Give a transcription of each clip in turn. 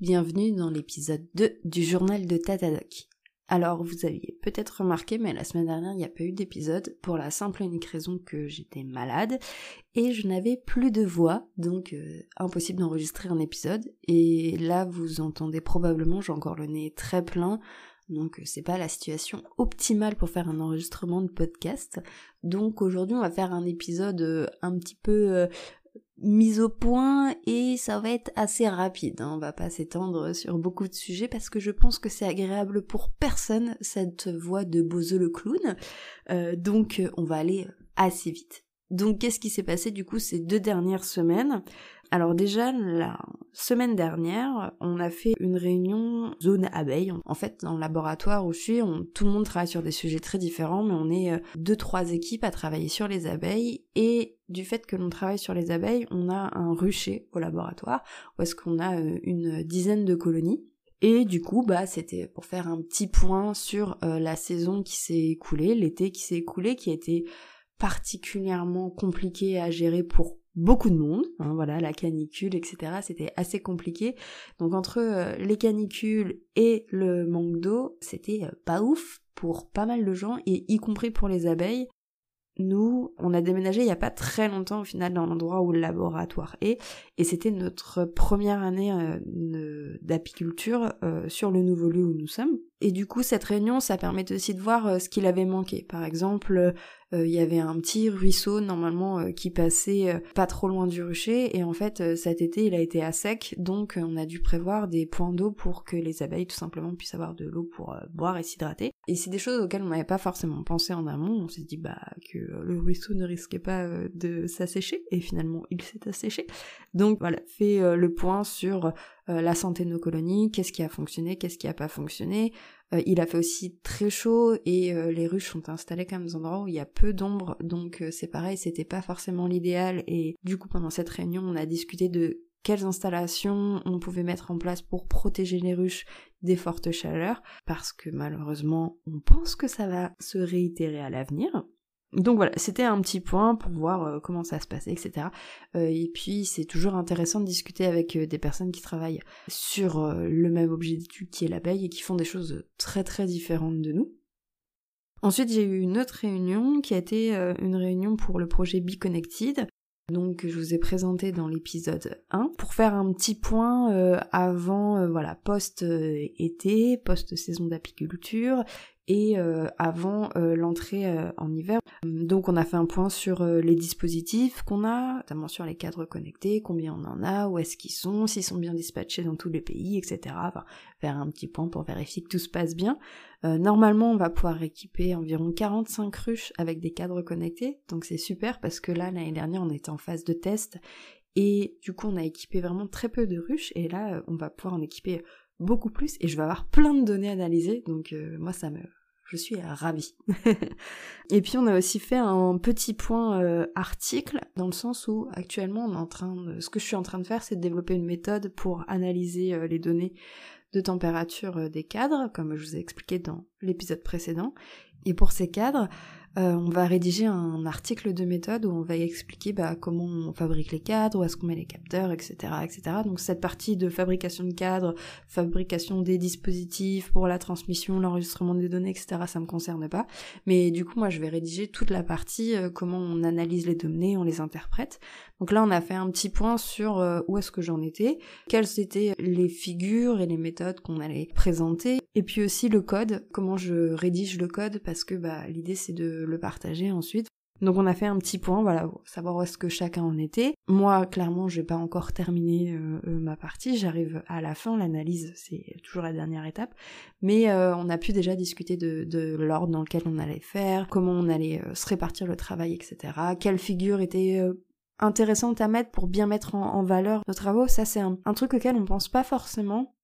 Bienvenue dans l'épisode 2 du journal de Tatadoc. Alors vous aviez peut-être remarqué, mais la semaine dernière il n'y a pas eu d'épisode pour la simple et unique raison que j'étais malade et je n'avais plus de voix, donc euh, impossible d'enregistrer un épisode. Et là vous entendez probablement, j'ai encore le nez très plein, donc c'est pas la situation optimale pour faire un enregistrement de podcast. Donc aujourd'hui on va faire un épisode euh, un petit peu euh, mise au point et ça va être assez rapide. Hein. On va pas s'étendre sur beaucoup de sujets parce que je pense que c'est agréable pour personne cette voix de Bozo le clown. Euh, donc on va aller assez vite. Donc qu'est-ce qui s'est passé du coup ces deux dernières semaines? Alors déjà, la semaine dernière, on a fait une réunion zone abeille. En fait, dans le laboratoire où je suis, tout le monde travaille sur des sujets très différents, mais on est euh, deux, trois équipes à travailler sur les abeilles. Et du fait que l'on travaille sur les abeilles, on a un rucher au laboratoire, où est-ce qu'on a euh, une dizaine de colonies. Et du coup, bah, c'était pour faire un petit point sur euh, la saison qui s'est écoulée, l'été qui s'est écoulé, qui a été particulièrement compliqué à gérer pour beaucoup de monde, hein, voilà, la canicule, etc. C'était assez compliqué. Donc entre euh, les canicules et le manque d'eau, c'était pas ouf pour pas mal de gens, et y compris pour les abeilles. Nous, on a déménagé il n'y a pas très longtemps au final dans l'endroit où le laboratoire est, et c'était notre première année euh, d'apiculture sur le nouveau lieu où nous sommes. Et du coup, cette réunion, ça permet aussi de voir ce qu'il avait manqué. Par exemple, euh, il y avait un petit ruisseau normalement euh, qui passait euh, pas trop loin du rucher et en fait cet été il a été à sec donc on a dû prévoir des points d'eau pour que les abeilles tout simplement puissent avoir de l'eau pour boire et s'hydrater. Et c'est des choses auxquelles on n'avait pas forcément pensé en amont, on s'est dit bah que le ruisseau ne risquait pas de s'assécher et finalement il s'est asséché. Donc voilà, fait le point sur la santé de nos colonies, qu'est-ce qui a fonctionné, qu'est-ce qui a pas fonctionné, euh, il a fait aussi très chaud et euh, les ruches sont installées comme des endroits où il y a peu d'ombre, donc euh, c'est pareil, c'était pas forcément l'idéal. Et du coup, pendant cette réunion, on a discuté de quelles installations on pouvait mettre en place pour protéger les ruches des fortes chaleurs, parce que malheureusement, on pense que ça va se réitérer à l'avenir. Donc voilà, c'était un petit point pour voir euh, comment ça se passait, etc. Euh, et puis c'est toujours intéressant de discuter avec euh, des personnes qui travaillent sur le même objet d'étude qui est l'abeille et qui font des choses très très différentes de nous. Ensuite j'ai eu une autre réunion qui a été une réunion pour le projet Be Connected. Donc je vous ai présenté dans l'épisode 1 pour faire un petit point avant voilà post été, post saison d'apiculture et euh, avant euh, l'entrée euh, en hiver. Donc on a fait un point sur les dispositifs qu'on a, notamment sur les cadres connectés, combien on en a, où est-ce qu'ils sont, s'ils sont bien dispatchés dans tous les pays, etc. Enfin, faire un petit point pour vérifier que tout se passe bien. normalement, on va pouvoir équiper environ 45 ruches avec des cadres connectés, donc c'est super parce que là, l'année dernière, on était en phase de test et du coup, on a équipé vraiment très peu de ruches et là, on va pouvoir en équiper beaucoup plus et je vais avoir plein de données analysées donc moi ça me je suis ravie. et puis on a aussi fait un petit point euh, article dans le sens où actuellement on est en train de, ce que je suis en train de faire c'est de développer une méthode pour analyser euh, les données de température euh, des cadres comme je vous ai expliqué dans l'épisode précédent et pour ces cadres euh, on va rédiger un article de méthode où on va expliquer bah, comment on fabrique les cadres, où est-ce qu'on met les capteurs, etc., etc. Donc cette partie de fabrication de cadres, fabrication des dispositifs pour la transmission, l'enregistrement des données, etc., ça me concerne pas. Mais du coup, moi, je vais rédiger toute la partie euh, comment on analyse les données, on les interprète. Donc là, on a fait un petit point sur euh, où est-ce que j'en étais, quelles étaient les figures et les méthodes qu'on allait présenter, et puis aussi le code, comment je rédige le code, parce que bah, l'idée c'est de le partager ensuite. Donc on a fait un petit point, voilà, savoir où est-ce que chacun en était. Moi, clairement, je n'ai pas encore terminé euh, euh, ma partie, j'arrive à la fin, l'analyse, c'est toujours la dernière étape. Mais on a pu déjà discuter de, de l'ordre dans lequel on allait faire, comment on allait se répartir le travail, etc. Quelle figure était intéressante à mettre pour bien mettre en, valeur nos travaux, ça c'est un, truc auquel on pense pas forcément.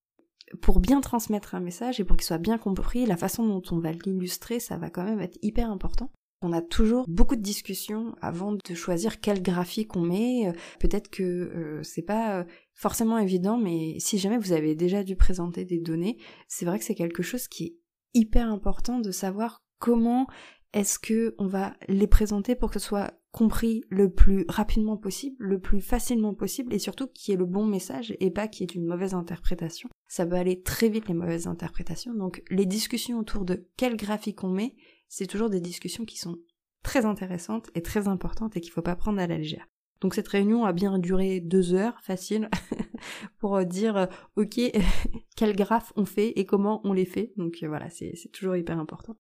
Pour bien transmettre un message et pour qu'il soit bien compris, la façon dont on va l'illustrer, ça va quand même être hyper important. On a toujours beaucoup de discussions avant de choisir quel graphique on met. Euh, peut-être que euh, c'est pas euh, forcément évident, mais si jamais vous avez déjà dû présenter des données, c'est vrai que c'est quelque chose qui est hyper important de savoir comment est-ce que on va les présenter pour que ce soit compris le plus rapidement possible, le plus facilement possible et surtout qui est le bon message et pas qui est une mauvaise interprétation. Ça peut aller très vite les mauvaises interprétations. Donc les discussions autour de quel graphique on met, c'est toujours des discussions qui sont très intéressantes et très importantes et qu'il faut pas prendre à la légère. Donc cette réunion a bien duré deux heures, facile, pour dire euh, ok quel graphe on fait et comment on les fait. Donc euh, voilà, c'est toujours hyper important.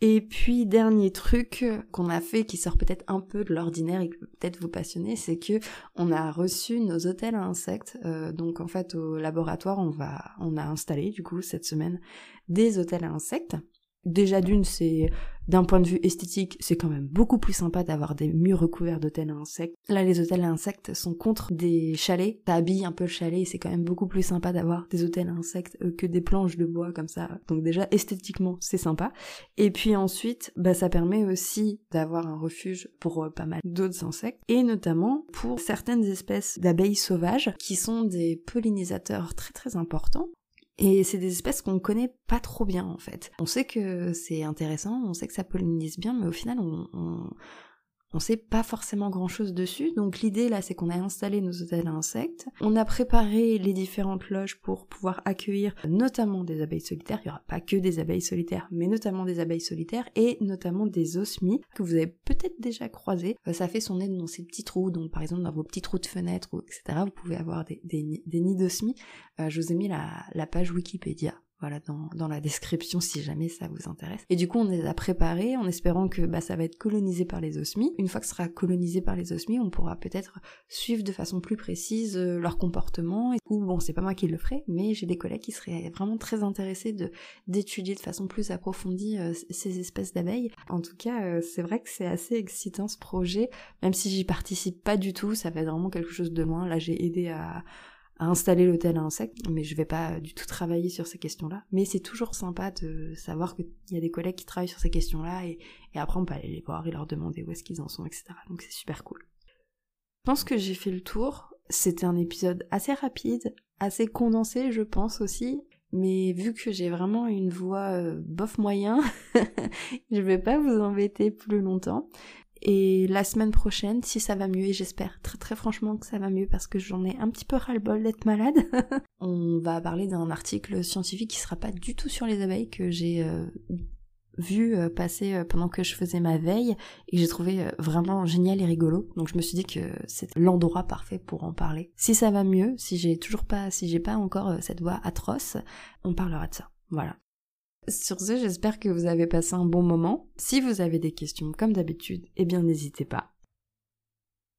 Et puis dernier truc qu'on a fait qui sort peut-être un peu de l'ordinaire et qui peut peut-être vous passionner, c'est que on a reçu nos hôtels à insectes. Euh, donc en fait au laboratoire on va on a installé du coup cette semaine des hôtels à insectes déjà d'une, c'est d'un point de vue esthétique, c'est quand même beaucoup plus sympa d'avoir des murs recouverts d'hôtels à insectes. Là, les hôtels à insectes sont contre des chalets. T'habilles un peu le chalet, c'est quand même beaucoup plus sympa d'avoir des hôtels à insectes euh, que des planches de bois comme ça. Donc déjà, esthétiquement, c'est sympa. Et puis ensuite, bah, ça permet aussi d'avoir un refuge pour euh, pas mal d'autres insectes, et notamment pour certaines espèces d'abeilles sauvages qui sont des pollinisateurs très très importants et c'est des espèces qu'on connaît pas trop bien en fait. On sait que c'est intéressant, on sait que ça pollinise bien, mais au final on, on sait pas forcément grand chose dessus, donc l'idée là c'est qu'on a installé nos hôtels à insectes, on a préparé les différentes loges pour pouvoir accueillir notamment des abeilles solitaires, il y aura pas que des abeilles solitaires, mais notamment des abeilles solitaires et notamment des osmies que vous avez peut-être déjà croisés. Euh, ça fait son nez dans ces petits trous, donc par exemple dans vos petits trous de fenêtres, etc. Vous pouvez avoir des, nids d'osmies. Euh, je vous ai mis la page Wikipédia voilà dans, dans, la description si jamais ça vous intéresse. Et du coup on les a préparés en espérant que bah, ça va être colonisé par les osmies. Une fois que ce sera colonisé par les osmies, on pourra peut-être suivre de façon plus précise euh, leur comportement. Ou bon c'est pas moi qui le ferai, mais j'ai des collègues qui seraient vraiment très intéressés de d'étudier de façon plus approfondie euh, ces espèces d'abeilles. En tout cas euh, c'est vrai que c'est assez excitant ce projet, même si j'y participe pas du tout, ça va être vraiment quelque chose de loin. Là j'ai aidé à à installer l'hôtel à insectes, mais je vais pas du tout travailler sur ces questions-là. Mais c'est toujours sympa de savoir qu'il y a des collègues qui travaillent sur ces questions-là et, après on peut aller les voir et leur demander où est-ce qu'ils en sont, etc. Donc c'est super cool. Je pense que j'ai fait le tour. C'était un épisode assez rapide, assez condensé, je pense aussi. Mais vu que j'ai vraiment une voix euh, bof moyen, je vais pas vous embêter plus longtemps. Et la semaine prochaine, si ça va mieux, et j'espère très très franchement que ça va mieux parce que j'en ai un petit peu ras-le-bol d'être malade, on va parler d'un article scientifique qui sera pas du tout sur les abeilles que j'ai euh, vu euh, passer euh, pendant que je faisais ma veille et j'ai trouvé vraiment génial et rigolo. Donc je me suis dit que c'est l'endroit parfait pour en parler. Si ça va mieux, si j'ai toujours pas, si j'ai pas encore cette voix atroce, on parlera de ça. Voilà. Sur ce, j'espère que vous avez passé un bon moment. Si vous avez des questions, comme d'habitude, eh bien n'hésitez pas.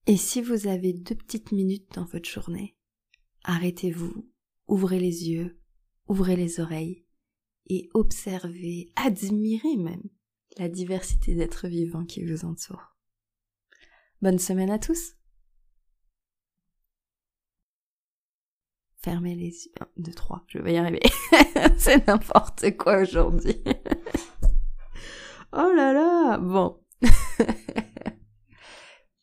Et si vous avez deux petites minutes dans votre journée, arrêtez-vous, ouvrez les yeux, ouvrez les oreilles et observez, admirez même la diversité d'êtres vivants qui vous entourent. Bonne semaine à tous Fermez les yeux. 1, 2, 3, je vais y arriver. C'est n'importe quoi aujourd'hui. oh là là Bon.